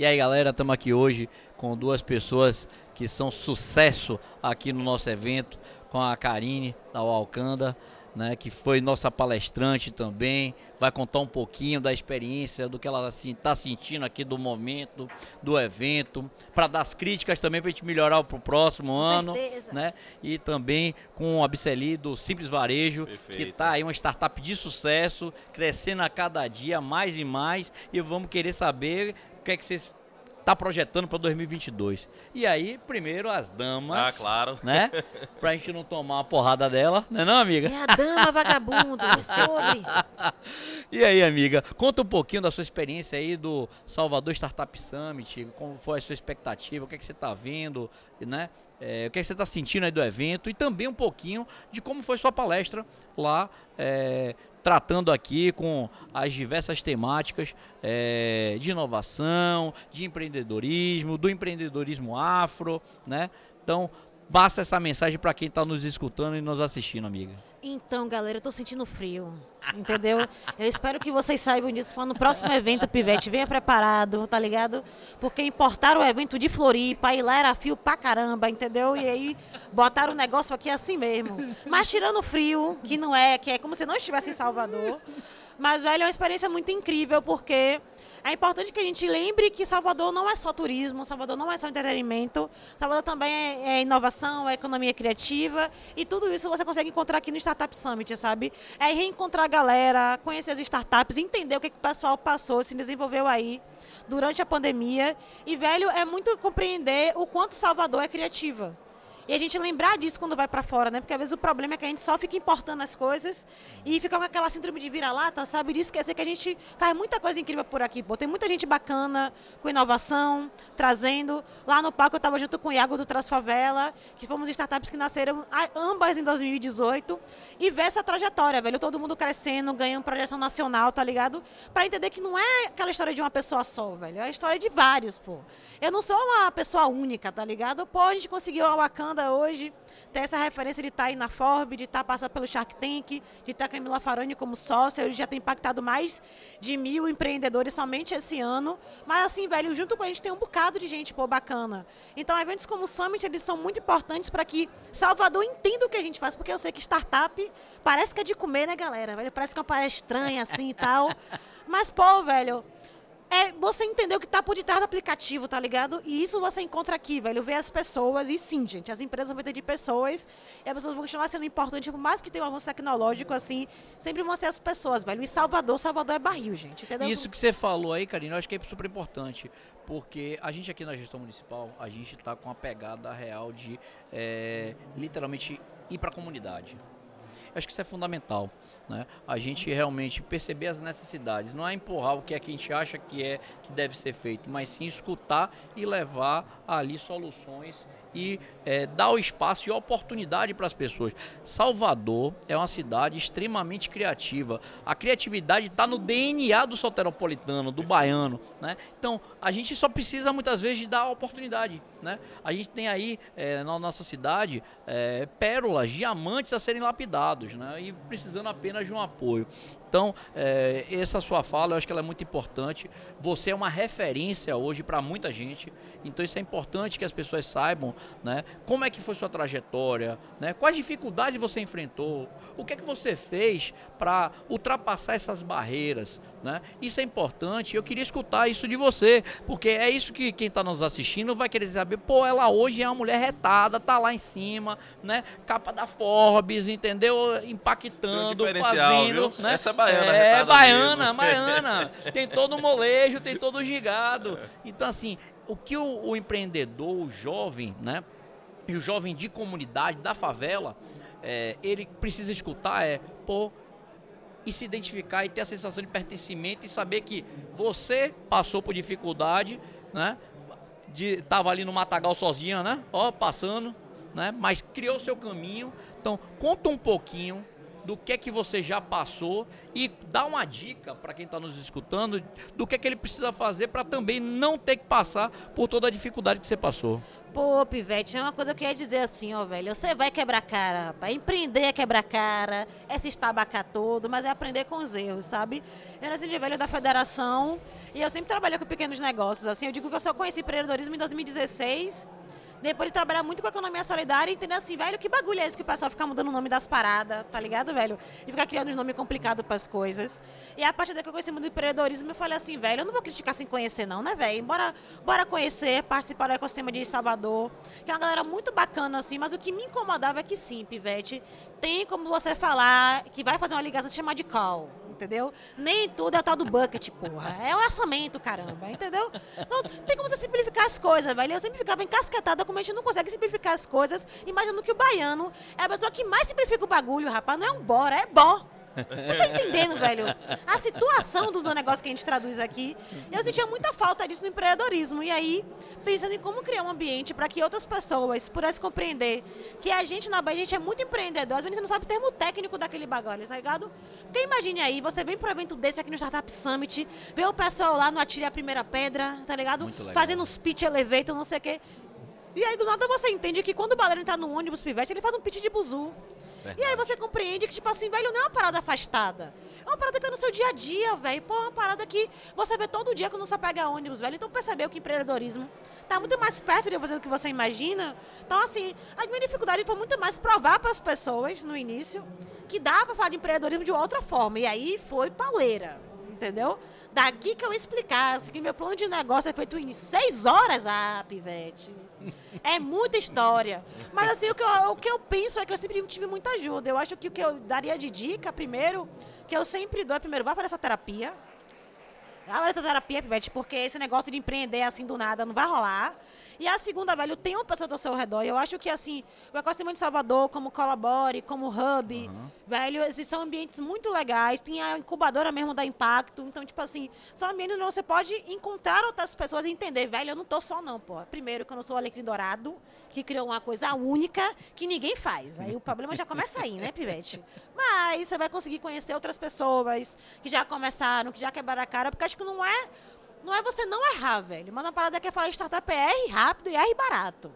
E aí, galera, estamos aqui hoje com duas pessoas que são sucesso aqui no nosso evento, com a Karine da Alcanda né, que foi nossa palestrante também, vai contar um pouquinho da experiência, do que ela está assim, sentindo aqui do momento, do evento, para dar as críticas também para a gente melhorar para o próximo com ano, certeza. né? E também com a Biceli do Simples Varejo, Perfeito. que está aí uma startup de sucesso, crescendo a cada dia mais e mais, e vamos querer saber o que é que vocês tá projetando para 2022. E aí, primeiro as damas. Ah, claro. Né? Pra gente não tomar uma porrada dela, né não, amiga? É a dama vagabunda, é sobre. E aí, amiga, conta um pouquinho da sua experiência aí do Salvador Startup Summit, como foi a sua expectativa, o que é que você tá vendo, né? É, o que, é que você está sentindo aí do evento e também um pouquinho de como foi sua palestra lá é, tratando aqui com as diversas temáticas é, de inovação, de empreendedorismo, do empreendedorismo afro, né? Então, passa essa mensagem para quem está nos escutando e nos assistindo, amiga. Então, galera, eu tô sentindo frio, entendeu? Eu espero que vocês saibam disso quando no próximo evento o Pivete venha preparado, tá ligado? Porque importaram o evento de Floripa e lá era fio pra caramba, entendeu? E aí botaram o negócio aqui assim mesmo. Mas tirando o frio, que não é, que é como se não estivesse em Salvador. Mas, velho, é uma experiência muito incrível porque é importante que a gente lembre que Salvador não é só turismo, Salvador não é só entretenimento, Salvador também é, é inovação, é economia criativa e tudo isso você consegue encontrar aqui no Startup Summit, sabe? É reencontrar a galera, conhecer as startups, entender o que, que o pessoal passou, se desenvolveu aí durante a pandemia. E, velho, é muito compreender o quanto Salvador é criativa. E a gente lembrar disso quando vai para fora, né? Porque às vezes o problema é que a gente só fica importando as coisas e fica com aquela síndrome de vira-lata, sabe? De esquecer que a gente faz muita coisa incrível por aqui, pô. Tem muita gente bacana, com inovação, trazendo. Lá no palco eu estava junto com o Iago do Transfavela, que fomos startups que nasceram ambas em 2018. E ver essa trajetória, velho. Todo mundo crescendo, ganhando projeção nacional, tá ligado? Para entender que não é aquela história de uma pessoa só, velho. É a história de vários, pô. Eu não sou uma pessoa única, tá ligado? Pô, a gente conseguiu a Wakanda hoje ter essa referência de estar tá aí na Forbes, de estar tá passando pelo Shark Tank, de estar tá Camila Farani como sócia. Ele já tem impactado mais de mil empreendedores somente esse ano. Mas assim, velho, junto com a gente tem um bocado de gente, pô, bacana. Então, eventos como o Summit, eles são muito importantes para que Salvador entenda o que a gente faz, porque eu sei que startup parece que é de comer, né, galera? Velho, parece que é uma parada estranha assim e tal. Mas, pô, velho, é você entender o que está por detrás do aplicativo, tá ligado? E isso você encontra aqui, velho. Ver as pessoas. E sim, gente, as empresas vão ter de pessoas. E as pessoas vão continuar sendo importantes. Por mais que tenha um avanço tecnológico, assim, sempre vão ser as pessoas, velho. E Salvador, Salvador é barril, gente. Entendeu? Isso que você falou aí, Karina, eu acho que é super importante. Porque a gente aqui na gestão municipal, a gente está com a pegada real de é, literalmente ir para a comunidade. Acho que isso é fundamental. Né? A gente realmente perceber as necessidades, não é empurrar o que é que a gente acha que é que deve ser feito, mas sim escutar e levar ali soluções e é, dar o espaço e oportunidade para as pessoas. Salvador é uma cidade extremamente criativa. A criatividade está no DNA do soteropolitano, do baiano. Né? Então, a gente só precisa muitas vezes dar oportunidade. Né? A gente tem aí é, na nossa cidade é, pérolas, diamantes a serem lapidados né? e precisando apenas de um apoio. Então, é, essa sua fala, eu acho que ela é muito importante. Você é uma referência hoje para muita gente. Então, isso é importante que as pessoas saibam, né? Como é que foi sua trajetória, né? Quais dificuldades você enfrentou? O que é que você fez para ultrapassar essas barreiras, né? Isso é importante. Eu queria escutar isso de você, porque é isso que quem está nos assistindo vai querer saber. Pô, ela hoje é uma mulher retada, tá lá em cima, né? Capa da Forbes, entendeu? Impactando, fazendo, viu? né? Essa é baiana, É, baiana, baiana. Tem todo o molejo, tem todo o gigado. Então, assim, o que o, o empreendedor, o jovem, né? E o jovem de comunidade, da favela, é, ele precisa escutar é, pô, e se identificar e ter a sensação de pertencimento e saber que você passou por dificuldade, né? De, tava ali no matagal sozinha, né? Ó, passando, né? Mas criou seu caminho. Então, conta um pouquinho do que é que você já passou e dá uma dica para quem está nos escutando do que é que ele precisa fazer para também não ter que passar por toda a dificuldade que você passou. Pô, Pivete, é uma coisa que eu ia dizer assim, ó, velho. Você vai quebrar cara, rapaz. Empreender é quebrar cara, é se estabacar todo, mas é aprender com os erros, sabe? Eu nasci de velho da federação e eu sempre trabalhei com pequenos negócios, assim. Eu digo que eu só conheci empreendedorismo em 2016 depois de trabalhar muito com a economia solidária, entender assim, velho, que bagulho é esse que o pessoal fica mudando o nome das paradas, tá ligado, velho? E ficar criando um nome complicado para as coisas. E a partir daí que eu conheci muito empreendedorismo, eu falei assim, velho, eu não vou criticar sem conhecer não, né, velho? Bora, bora conhecer, participar do ecossistema de Salvador, que é uma galera muito bacana, assim, mas o que me incomodava é que sim, Pivete, tem como você falar que vai fazer uma ligação chamar de call entendeu? Nem tudo é o tal do bucket, porra. É o orçamento, caramba, entendeu? Então, tem como você simplificar as coisas, velho. Eu sempre ficava encasquetada como a gente não consegue simplificar as coisas, imaginando que o baiano é a pessoa que mais simplifica o bagulho, rapaz. Não é um bora, é bó. Você tá entendendo, velho? A situação do, do, negócio que a gente traduz aqui. Eu sentia muita falta disso no empreendedorismo. E aí, pensando em como criar um ambiente para que outras pessoas pudessem compreender que a gente na Bahia, a gente é muito empreendedor, às vezes não sabe o termo técnico daquele bagulho, tá ligado? Porque imagine aí, você vem para um evento desse aqui no Startup Summit, vê o pessoal lá no Atire a Primeira Pedra, tá ligado? Fazendo os pitch elevator, não sei o quê. E aí, do nada, você entende que quando o baleiro entrar no ônibus pivete, ele faz um pitch de buzu. Verdade. E aí você compreende que, tipo assim, velho, não é uma parada afastada. É uma parada que tá no seu dia a dia, velho. Pô, é uma parada que você vê todo dia quando você pega ônibus, velho. Então percebeu que empreendedorismo tá muito mais perto de você do que você imagina. Então, assim, a minha dificuldade foi muito mais provar para as pessoas no início que dá para falar de empreendedorismo de outra forma. E aí foi pauleira, entendeu? Daqui que eu explicasse que meu plano de negócio é feito em seis horas, ah, pivete. É muita história. Mas assim, o que, eu, o que eu penso é que eu sempre tive muita ajuda. Eu acho que o que eu daria de dica, primeiro, que eu sempre dou é primeiro, vá para essa terapia. Vá para essa terapia, pivete, porque esse negócio de empreender assim do nada não vai rolar. E a segunda, velho, tem uma pessoa ao seu redor. Eu acho que, assim, o ecossistema de Salvador, como Colabore, como Hub, uhum. velho, esses são ambientes muito legais. Tem a incubadora mesmo da Impacto. Então, tipo assim, são ambientes onde você pode encontrar outras pessoas e entender, velho, eu não tô só não, pô. Primeiro, que eu não sou o Alecrim Dourado, que criou uma coisa única que ninguém faz. Aí o problema já começa aí, né, Pivete? Mas você vai conseguir conhecer outras pessoas que já começaram, que já quebraram a cara, porque acho que não é não é você não errar, velho. Mas uma parada que é falar startup é R rápido e R barato.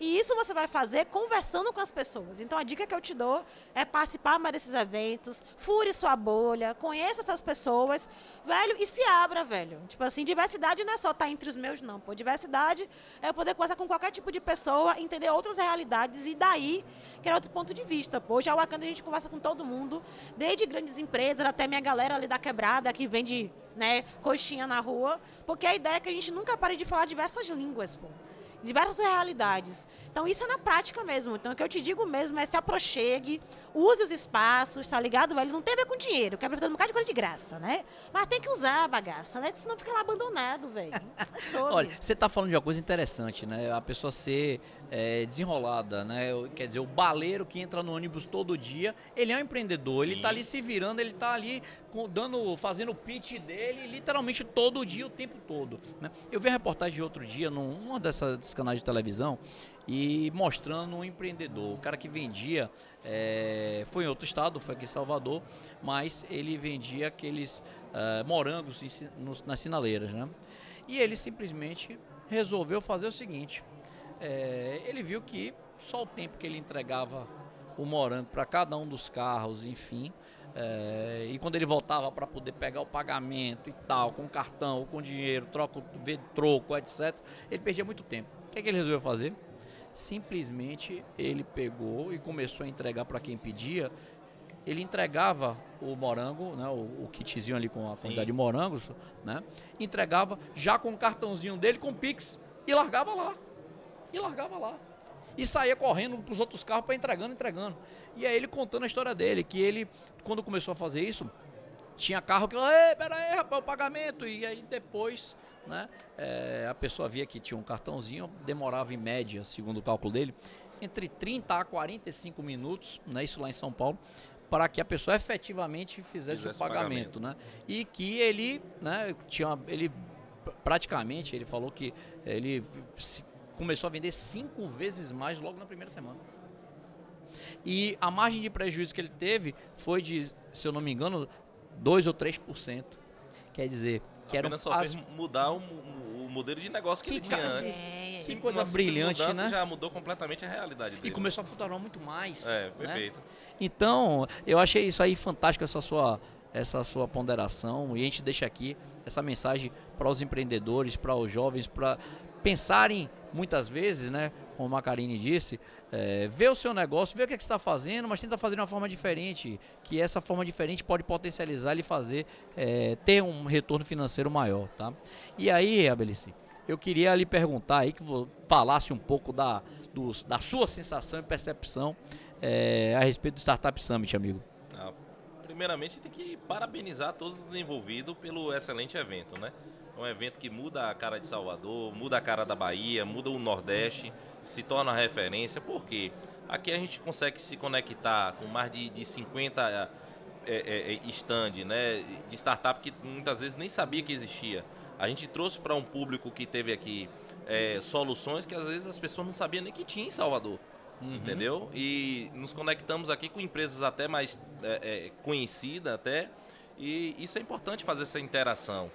E isso você vai fazer conversando com as pessoas. Então a dica que eu te dou é participar mais desses eventos, fure sua bolha, conheça essas pessoas, velho, e se abra, velho. Tipo assim, diversidade não é só estar tá entre os meus, não. Pô, diversidade é poder conversar com qualquer tipo de pessoa, entender outras realidades e daí criar outro ponto de vista. Pô, já o Wakanda a gente conversa com todo mundo, desde grandes empresas até minha galera ali da quebrada que vende né, coxinha na rua, porque a ideia é que a gente nunca pare de falar diversas línguas, pô diversas realidades. Então, isso é na prática mesmo. Então, o que eu te digo mesmo é se aproxegue, use os espaços, tá ligado, velho? Não tem a ver com dinheiro, quer ver um bocado de coisa de graça, né? Mas tem que usar a bagaça, né? Senão fica lá abandonado, velho. É Olha, você tá falando de uma coisa interessante, né? A pessoa ser é, desenrolada, né? Quer dizer, o baleiro que entra no ônibus todo dia, ele é um empreendedor, Sim. ele tá ali se virando, ele tá ali dando, fazendo o pitch dele literalmente todo dia, o tempo todo. Né? Eu vi a reportagem de outro dia num, numa dessas canais de televisão e mostrando um empreendedor, o cara que vendia, é, foi em outro estado, foi aqui em Salvador, mas ele vendia aqueles uh, morangos nas sinaleiras, né? E ele simplesmente resolveu fazer o seguinte, é, ele viu que só o tempo que ele entregava o morango para cada um dos carros, enfim, é, e quando ele voltava para poder pegar o pagamento e tal, com cartão com dinheiro, troco, troco, etc., ele perdia muito tempo. O que, é que ele resolveu fazer? Simplesmente ele pegou e começou a entregar para quem pedia. Ele entregava o morango, né, o, o kitzinho ali com a Sim. quantidade de morangos, né, entregava já com o cartãozinho dele, com o Pix, e largava lá. E largava lá e saía correndo para os outros carros para entregando, entregando. E aí ele contando a história dele, que ele, quando começou a fazer isso, tinha carro que, ei, peraí, rapaz, o pagamento. E aí depois, né, é, a pessoa via que tinha um cartãozinho, demorava em média, segundo o cálculo dele, entre 30 a 45 minutos, né, isso lá em São Paulo, para que a pessoa efetivamente fizesse, fizesse o pagamento, pagamento, né? E que ele, né, tinha, ele praticamente, ele falou que ele começou a vender cinco vezes mais logo na primeira semana. E a margem de prejuízo que ele teve foi de, se eu não me engano, 2 ou 3%. Quer dizer, que era só as- fez mudar o, o- o modelo de negócio que, Que ele tinha cara, antes. É, que Uma coisa brilhante, mudança né? já mudou completamente a realidade dele. E começou a faturar muito mais. É, né? perfeito. Então, eu achei isso aí fantástico, essa sua, essa sua ponderação. E a gente deixa aqui essa mensagem para os empreendedores, para os jovens, para pensarem muitas vezes, né? Como a Karine disse, é, ver o seu negócio, ver o que, é que você está fazendo, mas tenta fazer de uma forma diferente. Que essa forma diferente pode potencializar e fazer é, ter um retorno financeiro maior, tá? E aí, Abelice, eu queria lhe perguntar aí que falasse um pouco da, dos- da sua sensação e percepção é, a respeito do Startup Summit, amigo. Ah, primeiramente, tem que parabenizar todos os envolvidos pelo excelente evento, né? É um evento que muda a cara de Salvador, muda a cara da Bahia, muda o Nordeste, se torna referência. Por quê? Aqui a gente consegue se conectar com mais de, de 50 é, é, stand né, de startup que muitas vezes nem sabia que existia. A gente trouxe para um público que teve aqui é, soluções que às vezes as pessoas não sabiam nem que tinha em Salvador entendeu? E nos conectamos aqui com empresas até mais é, é, conhecidas até, e isso é importante fazer essa interação.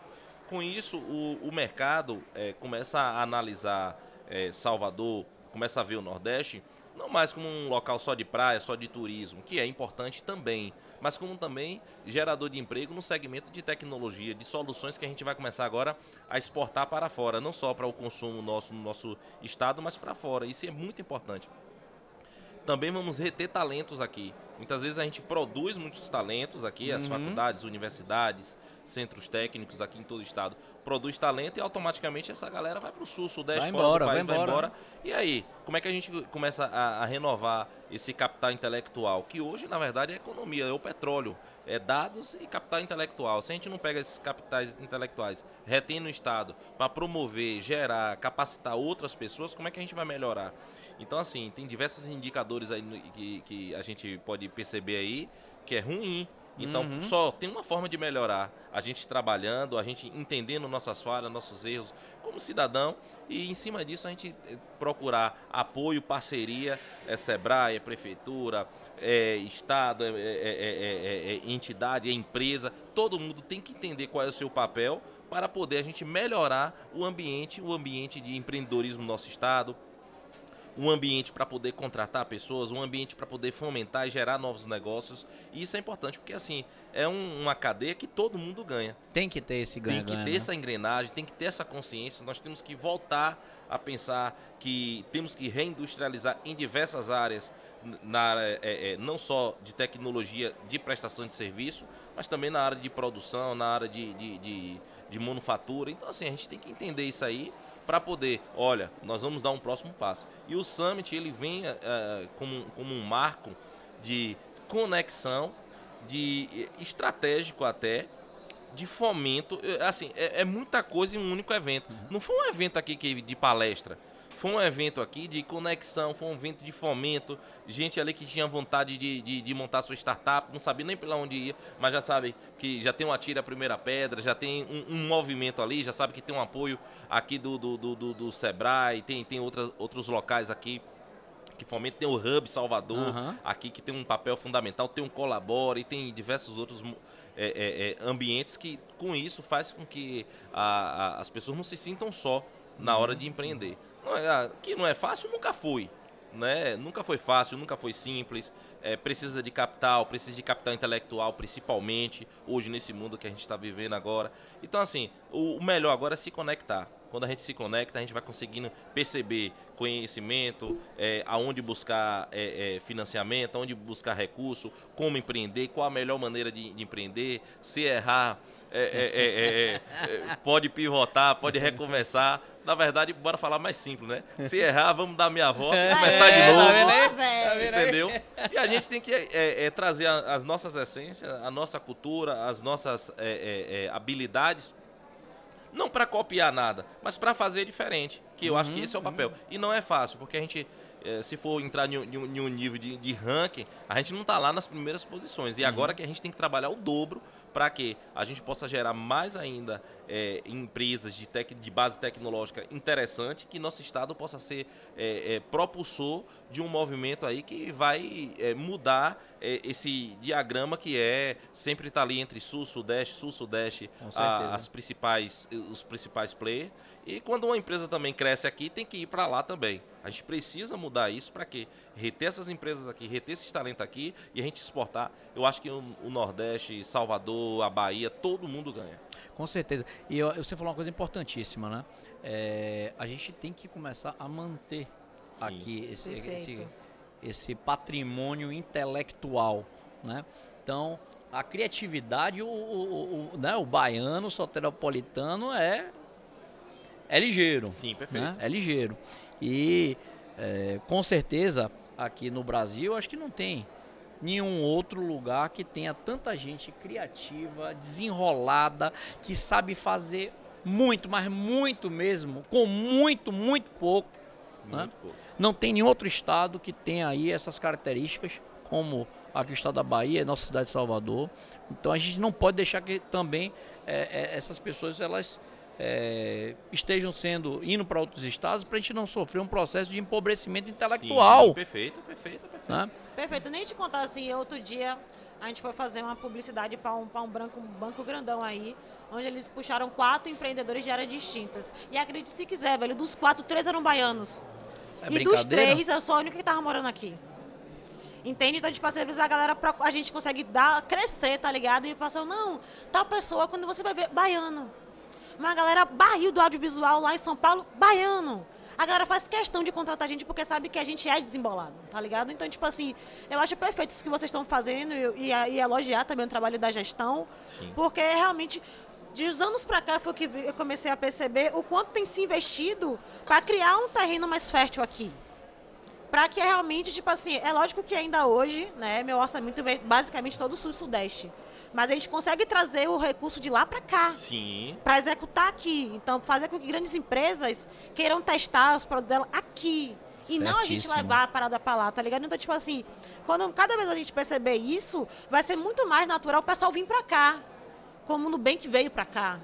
Com isso, o, o mercado é, começa a analisar é, Salvador, começa a ver o Nordeste, não mais como um local só de praia, só de turismo, que é importante também, mas como também gerador de emprego no segmento de tecnologia, de soluções que a gente vai começar agora a exportar para fora, não só para o consumo nosso no nosso estado, mas para fora. Isso é muito importante também vamos reter talentos aqui. Muitas vezes a gente produz muitos talentos aqui, as Uhum. faculdades, universidades, centros técnicos aqui em todo o estado. Produz talento e automaticamente essa galera vai para o sul, sudeste, Vai fora embora, do país, vai vai embora. embora. E aí, como é que a gente começa a, a renovar esse capital intelectual? Que hoje, na verdade, é economia, é o petróleo. É dados e capital intelectual. Se a gente não pega esses capitais intelectuais, retém no Estado, para promover, gerar, capacitar outras pessoas, como é que a gente vai melhorar? Então, assim, tem diversos indicadores aí que, que a gente pode perceber aí que é ruim. Então, Uhum. só tem uma forma de melhorar. A gente trabalhando, a gente entendendo nossas falhas, nossos erros como cidadão e em cima disso a gente eh, procurar apoio, parceria, é Sebrae, é Prefeitura, é Estado, é, é- é- é- é entidade, é empresa. Todo mundo tem que entender qual é o seu papel para poder a gente melhorar o ambiente, o ambiente de empreendedorismo no nosso Estado, um ambiente para poder contratar pessoas, um ambiente para poder fomentar e gerar novos negócios. E isso é importante porque assim é um- uma cadeia que todo mundo ganha. Tem que ter esse Tem ganho. que ter essa engrenagem, tem que ter essa consciência. Nós temos que voltar a pensar que temos que reindustrializar em diversas áreas, na área, é, é, não só de tecnologia de prestação de serviço, mas também na área de produção, na área de, de, de, de manufatura. Então, assim, a gente tem que entender isso aí para poder, olha, nós vamos dar um próximo passo. E o Summit, ele vem eh, como, como um marco de conexão, de eh, estratégico até, de fomento. Assim, é, é muita coisa em um único evento. Não foi um evento aqui que, de palestra. Foi um evento aqui de conexão, foi um evento de fomento. Gente ali que tinha vontade de, de, de montar sua startup, não sabia nem pela onde ia, mas já sabe que já tem um atira a primeira pedra, já tem um, um movimento ali, já sabe que tem um apoio aqui do, do, do, do, do Sebrae, tem, tem outras, outros locais aqui que fomentam. Tem o Hub Salvador, Aham. aqui que tem um papel fundamental, tem um Colabora e tem diversos outros mo- é, é, é, ambientes que com isso faz com que a- a- as pessoas não se sintam só na hora de empreender. Que não é fácil, nunca foi. Né? Nunca foi fácil, nunca foi simples. É, precisa de capital, precisa de capital intelectual, principalmente hoje nesse mundo que a gente está vivendo agora. Então, assim, o, o melhor agora é se conectar. Quando a gente se conecta, a gente vai conseguindo perceber conhecimento, é, aonde buscar é, é, financiamento, aonde buscar recurso, como empreender, qual a melhor maneira de, de empreender, se errar, é, é, pode pivotar, pode recomeçar. Na verdade, bora falar mais simples, né? Se errar, vamos dar meia volta e começar É, de tá novo. aí? Tá vendo aí? Entendeu? E a gente tem que é, é, trazer a- as nossas essências, a nossa cultura, as nossas é, é, é, habilidades, não para copiar nada, mas para fazer diferente. Que eu acho que esse é o papel. E não é fácil, porque a gente se for entrar em um, nível de, de ranking, a gente não está lá nas primeiras posições. E agora que a gente tem que trabalhar o dobro para que a gente possa gerar mais ainda eh, empresas de, tec, de base tecnológica interessante, que nosso estado possa ser eh, eh, propulsor de um movimento aí que vai eh, mudar eh, esse diagrama que é sempre estar ali entre sul, sudeste, sul, sudeste, a- as principais, os principais players. E quando uma empresa também cresce aqui, tem que ir para lá também. A gente precisa mudar isso para quê? Reter essas empresas aqui, reter esses talentos aqui e a gente exportar. Eu acho que o, o Nordeste, Salvador, a Bahia, todo mundo ganha. Com certeza. E eu- você falou uma coisa importantíssima, né? É, a gente tem que começar a manter Sim. aqui esse, esse, esse patrimônio intelectual, né? Então, a criatividade, o, o, o, né? o baiano, o soteropolitano é, é ligeiro. Sim, perfeito. né? É ligeiro. E é, com certeza aqui no Brasil acho que não tem nenhum outro lugar que tenha tanta gente criativa, desenrolada, que sabe fazer muito, mas muito mesmo, com muito, muito pouco. né? Muito pouco. Não tem nenhum outro estado que tenha aí essas características, como aqui o estado da Bahia, nossa cidade de Salvador. Então a gente não pode deixar que também é, é, essas pessoas elas é, estejam sendo indo para outros estados para a gente não sofrer um processo de empobrecimento intelectual. Sim, perfeito, perfeito, perfeito. né? Perfeito, nem te contar assim, outro dia a gente foi fazer uma publicidade para um, pra um, branco, um banco grandão aí, onde eles puxaram quatro empreendedores de áreas distintas. E acredite se quiser, velho, dos quatro, três eram baianos. É e dos três, eu sou a única que tava morando aqui. Entende? Então, tipo, às vezes a galera, a gente consegue dar, crescer, tá ligado? E passou, não, tal pessoa, quando você vai ver, baiano. Uma galera barril do audiovisual lá em São Paulo, baiano. A galera faz questão de contratar a gente porque sabe que a gente é desembolado, tá ligado? Então, tipo assim, eu acho perfeito isso que vocês estão fazendo e, e, e elogiar também o trabalho da gestão, Sim. porque realmente, de uns anos pra cá, foi que eu comecei a perceber o quanto tem se investido para criar um terreno mais fértil aqui. Pra que realmente, tipo assim, é lógico que ainda hoje, né, meu orçamento vem basicamente todo o sul e sudeste. Mas a gente consegue trazer o recurso de lá pra cá Sim, para executar aqui. Então, fazer com que grandes empresas queiram testar os produtos dela aqui. E não a gente levar a parada para lá, tá ligado? Então, tipo assim, quando cada vez a gente perceber isso, vai ser muito mais natural o pessoal vir para cá. Como o Nubank veio para cá.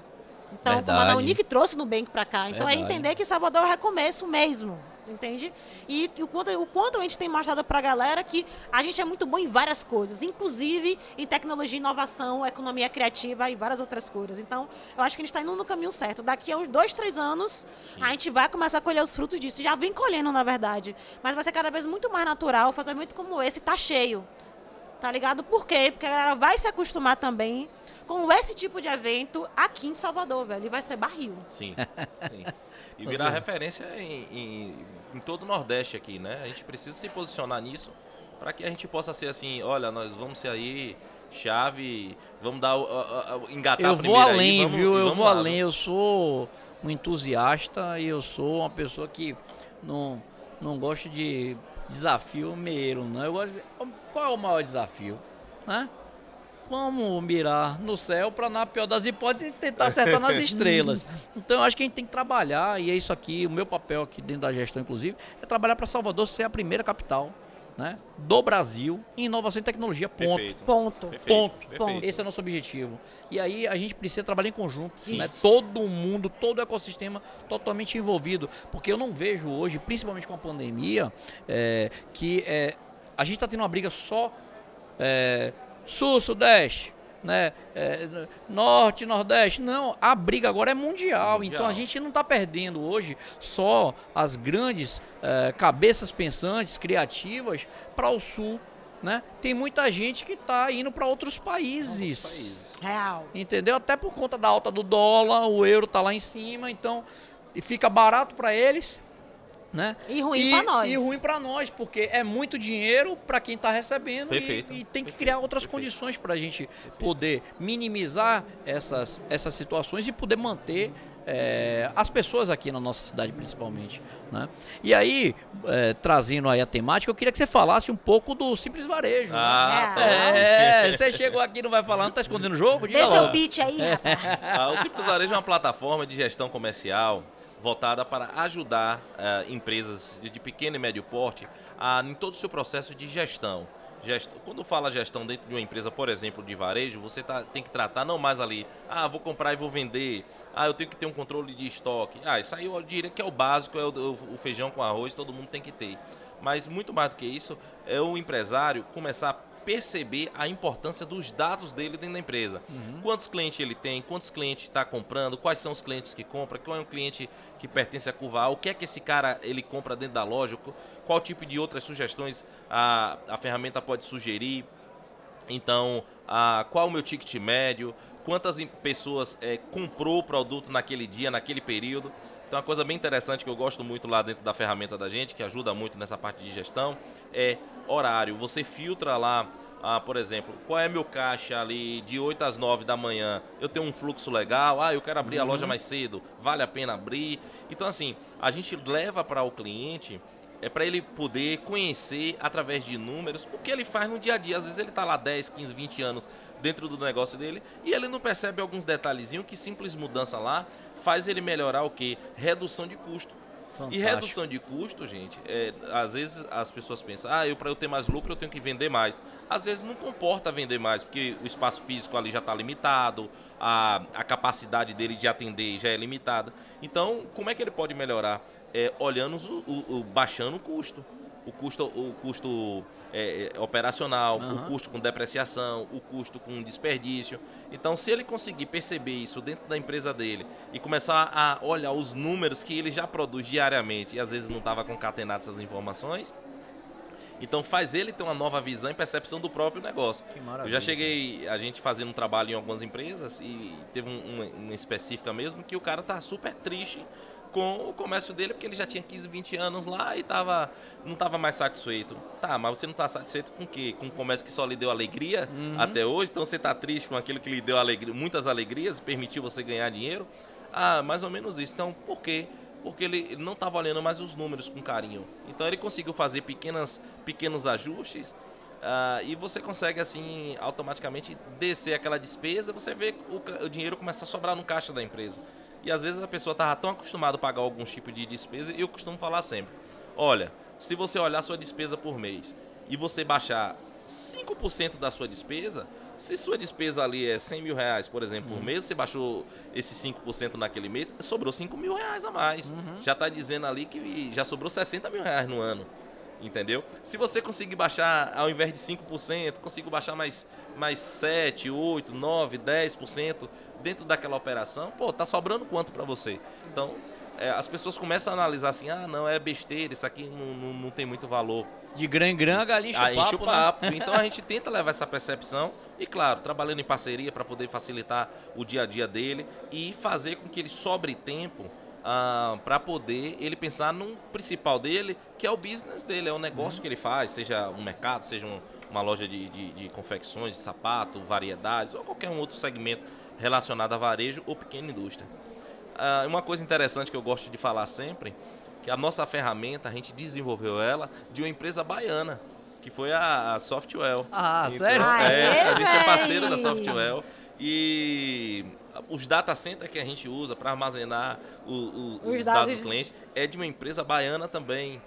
Então, como a Verdade. da Unic trouxe o Nubank para cá. Então, é Verdade. entender que Salvador é o recomeço mesmo. Entende? E, e o, quanto, o quanto a gente tem mostrado pra galera que a gente é muito bom em várias coisas, inclusive em tecnologia, inovação, economia criativa e várias outras coisas. Então, eu acho que a gente está indo no caminho certo. Daqui a uns dois, três anos, a gente vai começar a colher os frutos disso. Já vem colhendo, na verdade. Mas vai ser cada vez muito mais natural. Fazer muito como esse tá cheio. Tá ligado? Por quê? Porque a galera vai se acostumar também com esse tipo de evento aqui em Salvador, velho. E vai ser barril. sim. sim. E virar referência em, em, em todo o Nordeste aqui, né? A gente precisa se posicionar nisso para que a gente possa ser assim, olha, nós vamos ser aí chave, vamos dar a- o- engatar Eu vou além, aí, vamos, viu? Eu vou lá, além. né? Eu sou um entusiasta e eu sou uma pessoa que não, não gosta de desafio meiro, né? Eu gosto de- Qual é o maior desafio? Né? Vamos mirar no céu para, na pior das hipóteses, tentar acertar nas estrelas. Então, eu acho que a gente tem que trabalhar, e é isso aqui, o meu papel aqui dentro da gestão, inclusive, é trabalhar para Salvador ser a primeira capital né, do Brasil em inovação e tecnologia, ponto. Perfeito. Ponto. Perfeito, Ponto. perfeito. Esse é o nosso objetivo. E aí a gente precisa trabalhar em conjunto, Sim. né? Todo mundo, todo o ecossistema totalmente envolvido. Porque eu não vejo hoje, principalmente com a pandemia, é, que é, a gente está tendo uma briga só é, sul, sudeste. Né? É, norte, nordeste, não, a briga agora é mundial, Mundial. então a gente não está perdendo hoje só as grandes é, cabeças pensantes, criativas para o sul, né? Tem muita gente que está indo para outros países, países. Real. entendeu? Até por conta da alta do dólar, o euro tá lá em cima, então e fica barato para eles, né? E ruim pra nós. E ruim para nós, porque é muito dinheiro para quem está recebendo e- Perfeito, e, tem que perfeito, criar outras perfeito. condições para a gente poder minimizar essas, essas situações e poder manter é, as pessoas aqui na nossa cidade principalmente, né? E aí, é, trazendo aí a temática, eu queria que você falasse um pouco do Simples Varejo. né? Ah, tá. É, você chegou aqui e não vai falar, não tá escondendo o jogo? Dê seu beat aí. Ah, o Simples Varejo é uma plataforma de gestão comercial voltada para ajudar eh, empresas de, de pequeno e médio porte a, em todo o seu processo de gestão. Gest... Quando fala gestão dentro de uma empresa, por exemplo, de varejo, você tá, tem que tratar não mais ali, ah, vou comprar e vou vender, ah, eu tenho que ter um controle de estoque. Ah, isso aí eu diria que é o básico, é o, o feijão com arroz, todo mundo tem que ter. Mas muito mais do que isso, é o empresário começar perceber a importância dos dados dele dentro da empresa. Uhum. Quantos clientes ele tem, quantos clientes está comprando, quais são os clientes que compra, qual é o cliente que pertence a curva A, o que é que esse cara ele compra dentro da loja, qual tipo de outras sugestões a, a ferramenta pode sugerir. Então, a, qual o meu ticket médio, quantas pessoas é, comprou o produto naquele dia, naquele período. Então, uma coisa bem interessante que eu gosto muito lá dentro da ferramenta da gente, que ajuda muito nessa parte de gestão, é horário. Você filtra lá, ah, por exemplo, qual é meu caixa ali de 8 às 9 da manhã? Eu tenho um fluxo legal, ah, eu quero abrir uhum. a loja mais cedo, vale a pena abrir. Então, assim, a gente leva para o cliente é para ele poder conhecer através de números o que ele faz no dia a dia. Às vezes ele está lá 10, 15, 20 anos dentro do negócio dele e ele não percebe alguns detalhezinhos que simples mudança lá faz ele melhorar o que? Redução de custo. Fantástico. E redução de custo, gente, é, às vezes as pessoas pensam, ah, eu para eu ter mais lucro eu tenho que vender mais. Às vezes não comporta vender mais, porque o espaço físico ali já está limitado, a, a capacidade dele de atender já é limitada. Então, como é que ele pode melhorar? É, olhando, o, o, o baixando o custo o custo, o custo é, é, operacional, uhum. o custo com depreciação, o custo com desperdício. Então, se ele conseguir perceber isso dentro da empresa dele e começar a olhar os números que ele já produz diariamente e às vezes não estava concatenado essas informações, então faz ele ter uma nova visão e percepção do próprio negócio. Eu já cheguei a gente fazendo um trabalho em algumas empresas e teve um, uma, uma específica mesmo que o cara tá super triste com o comércio dele, porque ele já tinha 15, 20 anos lá e tava, não estava mais satisfeito. Tá, mas você não está satisfeito com o quê? Com o comércio que só lhe deu alegria uhum. até hoje? Então você está triste com aquilo que lhe deu alegria, muitas alegrias e permitiu você ganhar dinheiro? Ah, mais ou menos isso. Então, por quê? Porque ele não estava olhando mais os números com carinho. Então ele conseguiu fazer pequenas, pequenos ajustes Uh, e você consegue assim automaticamente descer aquela despesa, você vê o, o dinheiro começa a sobrar no caixa da empresa. E às vezes a pessoa estava tão acostumada a pagar algum tipo de despesa, e eu costumo falar sempre: olha, se você olhar sua despesa por mês e você baixar 5% da sua despesa, se sua despesa ali é 100 mil reais, por exemplo, por uhum. mês, você baixou esse 5% naquele mês, sobrou 5 mil reais a mais. Uhum. Já está dizendo ali que já sobrou 60 mil reais no ano. Entendeu? Se você conseguir baixar, ao invés de 5%, conseguir baixar mais, mais 7, 8, 9, 10%, dentro daquela operação, pô, tá sobrando quanto para você? Então, é, as pessoas começam a analisar assim, ah, não, é besteira, isso aqui não, não, não tem muito valor. De grã em grã, a galinha enche ah, o papo. Enche o papo. Né? Então a gente tenta levar essa percepção e, claro, trabalhando em parceria para poder facilitar o dia a dia dele e fazer com que ele sobre tempo ah, para poder ele pensar no principal dele, que é o business dele, é o negócio uhum. que ele faz, seja um mercado, seja um, uma loja de, de, de confecções, de sapato, variedades ou qualquer um outro segmento relacionada a varejo ou pequena indústria. Ah, uma coisa interessante que eu gosto de falar sempre, que a nossa ferramenta, a gente desenvolveu ela de uma empresa baiana, que foi a, a Softwell. Ah, então, sério? É, a gente é parceiro da Softwell. E os data centers que a gente usa para armazenar o, o, os, os, dados dos clientes é de uma empresa baiana também,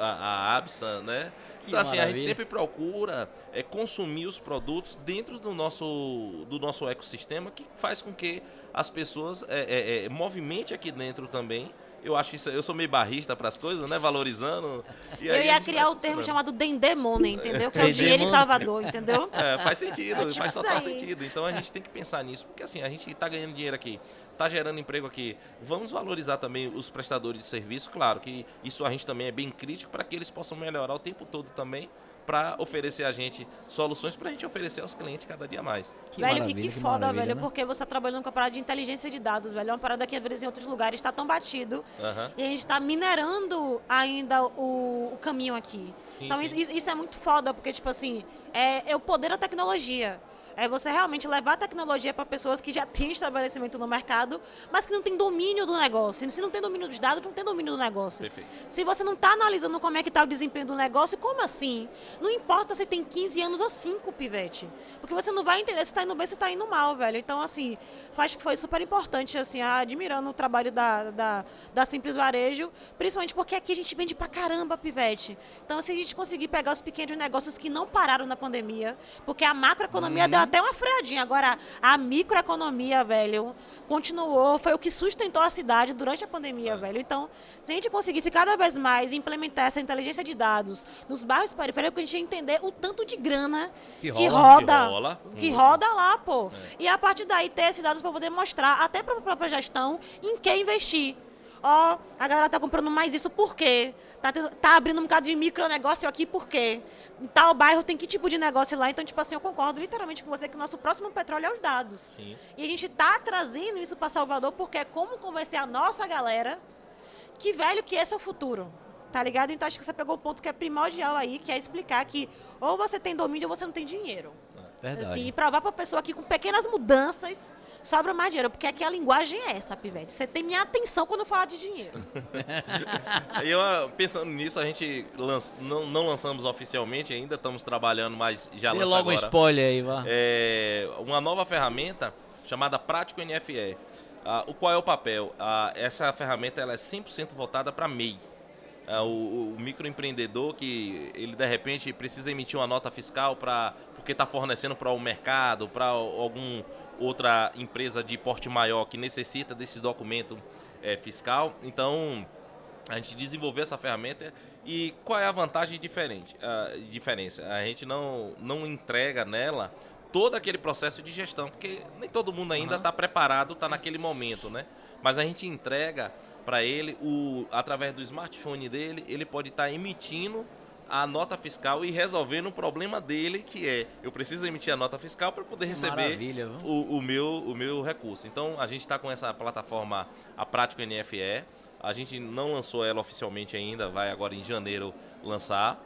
a, a Absa, né? então, assim, maravilha. a gente sempre procura é, consumir os produtos dentro do nosso, do nosso ecossistema, que faz com que as pessoas é, é, é movimente aqui dentro também eu acho isso, eu sou meio barrista para as coisas, né? Valorizando. eu ia criar o termo chamado Dendemone, entendeu? Que é o dinheiro em Salvador, entendeu? É, faz sentido, é tipo faz total daí. sentido. Então a gente tem que pensar nisso, porque assim, a gente está ganhando dinheiro aqui, está gerando emprego aqui. Vamos valorizar também os prestadores de serviço, claro que isso a gente também é bem crítico para que eles possam melhorar o tempo todo também para oferecer a gente soluções para a gente oferecer aos clientes cada dia mais. Que velho, e que, que foda, velho, né? porque você está trabalhando com a parada de inteligência de dados, velho. É uma parada que às vezes em outros lugares está tão batido uhum. e a gente está minerando ainda o, o caminho aqui. Sim, então sim. Isso, isso, é muito foda, porque, tipo assim, é, é o poder da tecnologia. É você realmente levar a tecnologia para pessoas que já têm estabelecimento no mercado, mas que não têm domínio do negócio. Se não tem domínio dos dados, não tem domínio do negócio. Perfeito. Se você não está analisando como é que está o desempenho do negócio, como assim? Não importa se tem 15 anos ou 5, pivete. Porque você não vai entender se está indo bem, se está indo mal, velho. Então, assim, acho que foi super importante, assim, admirando o trabalho da, da, da Simples Varejo, principalmente porque aqui a gente vende pra caramba, pivete. Então, se a gente conseguir pegar os pequenos negócios que não pararam na pandemia, porque a macroeconomia deu até uma freadinha, agora a microeconomia, velho, continuou, foi o que sustentou a cidade durante a pandemia, velho. Então, se a gente conseguisse cada vez mais implementar essa inteligência de dados nos bairros periféricos, a gente ia entender o tanto de grana Que que roda, que rola, que muito. roda lá, pô. E a partir daí ter esses dados para poder mostrar até para a própria gestão em que investir. Ó, a galera tá comprando mais isso por quê? Tá, tendo- tá abrindo um bocado de micronegócio aqui por quê? Em tal bairro tem que tipo de negócio lá? Então, tipo assim, eu concordo literalmente com você que o nosso próximo petróleo é os dados. Sim. E a gente tá trazendo isso para Salvador porque é como convencer a nossa galera que, velho, que esse é o futuro. Tá ligado? Então acho que você pegou um ponto que é primordial aí, que é explicar que ou você tem domínio ou você não tem dinheiro. Verdade. Assim, e provar pra pessoa que com pequenas mudanças sobra mais dinheiro. Porque aqui a linguagem é essa, Pivete. Você tem minha atenção quando eu falar de dinheiro. Aí, eu, pensando nisso, a gente lanç- não, não lançamos oficialmente ainda, estamos trabalhando, mas já Dê lança logo um agora. spoiler aí, vá. É, uma nova ferramenta chamada Prático NFE. Ah, o qual é o papel? Ah, essa ferramenta ela é 100% voltada para MEI. Ah, o, o microempreendedor que ele de repente precisa emitir uma nota fiscal para porque está fornecendo para o mercado, para algum outra empresa de porte maior que necessita desse documento eh, fiscal. Então a gente desenvolveu essa ferramenta e qual é a vantagem diferente, a diferença? A gente não, não entrega nela todo aquele processo de gestão, porque nem todo mundo ainda está preparado, está naquele momento, né? Mas a gente entrega para ele, o, através do smartphone dele, ele pode estar emitindo a nota fiscal e resolvendo o problema dele, que é eu preciso emitir a nota fiscal para poder receber o, o meu, o meu recurso. Então a gente está com essa plataforma, a Prático NFE. A gente não lançou ela oficialmente ainda, vai agora em janeiro lançar,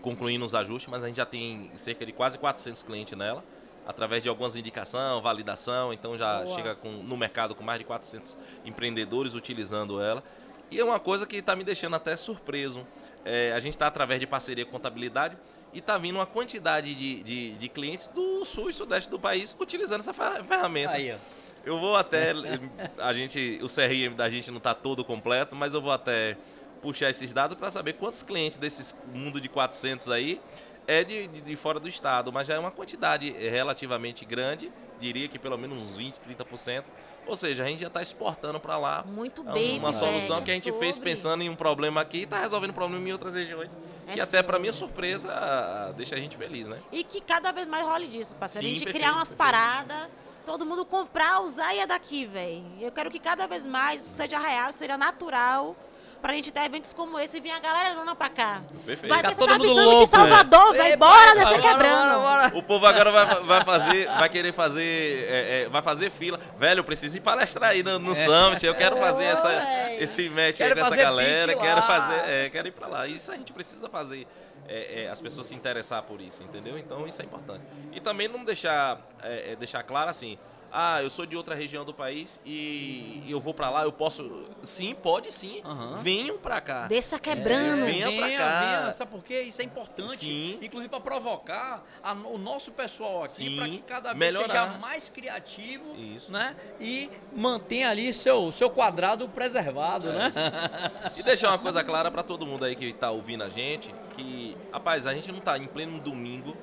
concluindo os ajustes, mas a gente já tem cerca de quase 400 clientes nela, através de algumas indicação, validação, então já Boa. chega com, no mercado com mais de 400 empreendedores utilizando ela. E é uma coisa que está me deixando até surpreso. É, a gente está através de parceria com contabilidade e está vindo uma quantidade de, de, de clientes do sul e sudeste do país utilizando essa fer- ferramenta. Aí, ó. Eu vou até. A gente, o CRM da gente não está todo completo, mas eu vou até puxar esses dados para saber quantos clientes desses mundo de 400 aí é de, de, de fora do estado, mas já é uma quantidade relativamente grande, diria que pelo menos uns 20, 30%. Ou seja, a gente já está exportando para lá Muito é bem, uma solução que a gente fez sobre. pensando em um problema aqui e está resolvendo problema em outras regiões. É que até para sobre. minha surpresa deixa a gente feliz, né? E que cada vez mais role disso, parceiro. Sim, a gente perfeito, criar umas paradas, todo mundo comprar, usar e é daqui, velho. Eu quero que cada vez mais seja real, seja natural. Pra gente ter eventos como esse e vir a galera não pra cá. Perfeito. Vai ter todo essa mundo missão louco, de Salvador, é. velho. Epa, Bora descer bora, quebrando. bora, bora. O povo agora vai, vai fazer, vai querer fazer, é, é, vai fazer fila. Velho, eu preciso ir palestrar aí no, no Summit. Eu quero fazer essa, esse match Quero aí com essa galera. Quero fazer, é, quero ir pra lá. Isso a gente precisa fazer. é, é, as pessoas se interessar por isso, entendeu? Então isso é importante. E também não deixar, é, é, deixar claro assim. Ah, eu sou de outra região do país e eu vou pra lá, eu posso. Sim, pode sim. Aham. Venham pra cá. Desça quebrando. É, venha pra venha, cá. venha, sabe por quê? Isso é importante. Sim. Inclusive para provocar a- o nosso pessoal aqui para que cada vez melhorar. seja mais criativo, Isso. né? E mantenha ali seu, seu quadrado preservado, né? E deixar uma coisa clara pra todo mundo aí que tá ouvindo a gente, que, rapaz, a gente não tá em pleno domingo,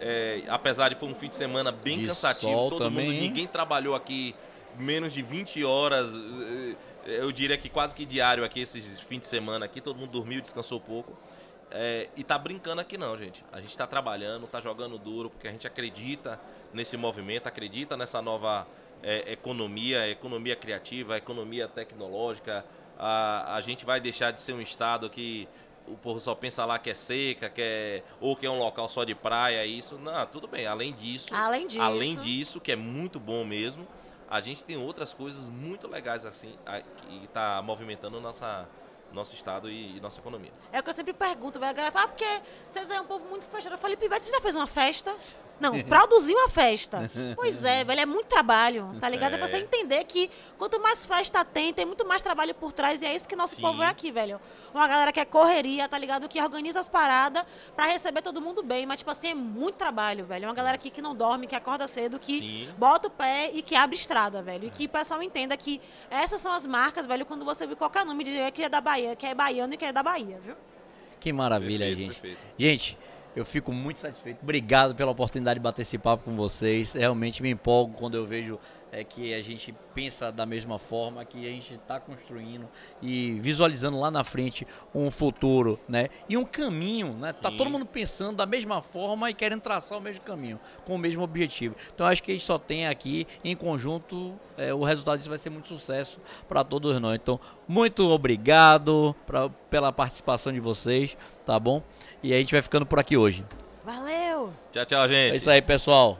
é, apesar de foi um fim de semana bem De cansativo, todo também, mundo, hein? ninguém trabalhou aqui menos de 20 horas, eh, eu diria que quase que diário aqui, esses fins de semana aqui, todo mundo dormiu, descansou pouco. É, e tá brincando aqui não, gente. A gente tá trabalhando, tá jogando duro, porque a gente acredita nesse movimento, acredita nessa nova é, economia, economia criativa, economia tecnológica. A, a gente vai deixar de ser um estado que o povo só pensa lá que é seca, que é, ou que é um local só de praia, isso. Não, tudo bem. Além disso, Além disso. além disso, que é muito bom mesmo, a gente tem outras coisas muito legais assim, a- que tá movimentando nossa, nosso estado e, e nossa economia. É o que eu sempre pergunto, velho. A galera fala, ah, porque vocês é um povo muito fechado. Eu falei, Pivete, você já fez uma festa? Não, produzir uma festa. Pois é, velho, é muito trabalho, tá ligado? É, pra você É. entender que quanto mais festa tem, tem muito mais trabalho por trás. E é isso que nosso Sim. povo é aqui, velho. Uma galera que é correria, tá ligado? Que organiza as paradas pra receber todo mundo bem. Mas, tipo assim, é muito trabalho, velho. É uma galera aqui que não dorme, que acorda cedo, que Sim. bota o pé e que abre estrada, velho. E que o pessoal entenda que essas são as marcas, velho, quando você vê qualquer nome dizer que é da Bahia, que é baiano e que é da Bahia, viu? Que maravilha, Perfeito, gente. perfeito. Gente, eu fico muito satisfeito. Obrigado pela oportunidade de bater esse papo com vocês. Realmente me empolgo quando eu vejo é, que a gente pensa da mesma forma, que a gente está construindo e visualizando lá na frente um futuro, né? E um caminho, né? Tá Sim. todo mundo pensando da mesma forma e querendo traçar o mesmo caminho, com o mesmo objetivo. Então acho que a gente só tem aqui, em conjunto, é, o resultado disso vai ser muito sucesso para todos nós. Então, muito obrigado pra, pela participação de vocês, tá bom? E a gente vai ficando por aqui hoje. Valeu! Tchau, tchau, gente. É isso aí, pessoal.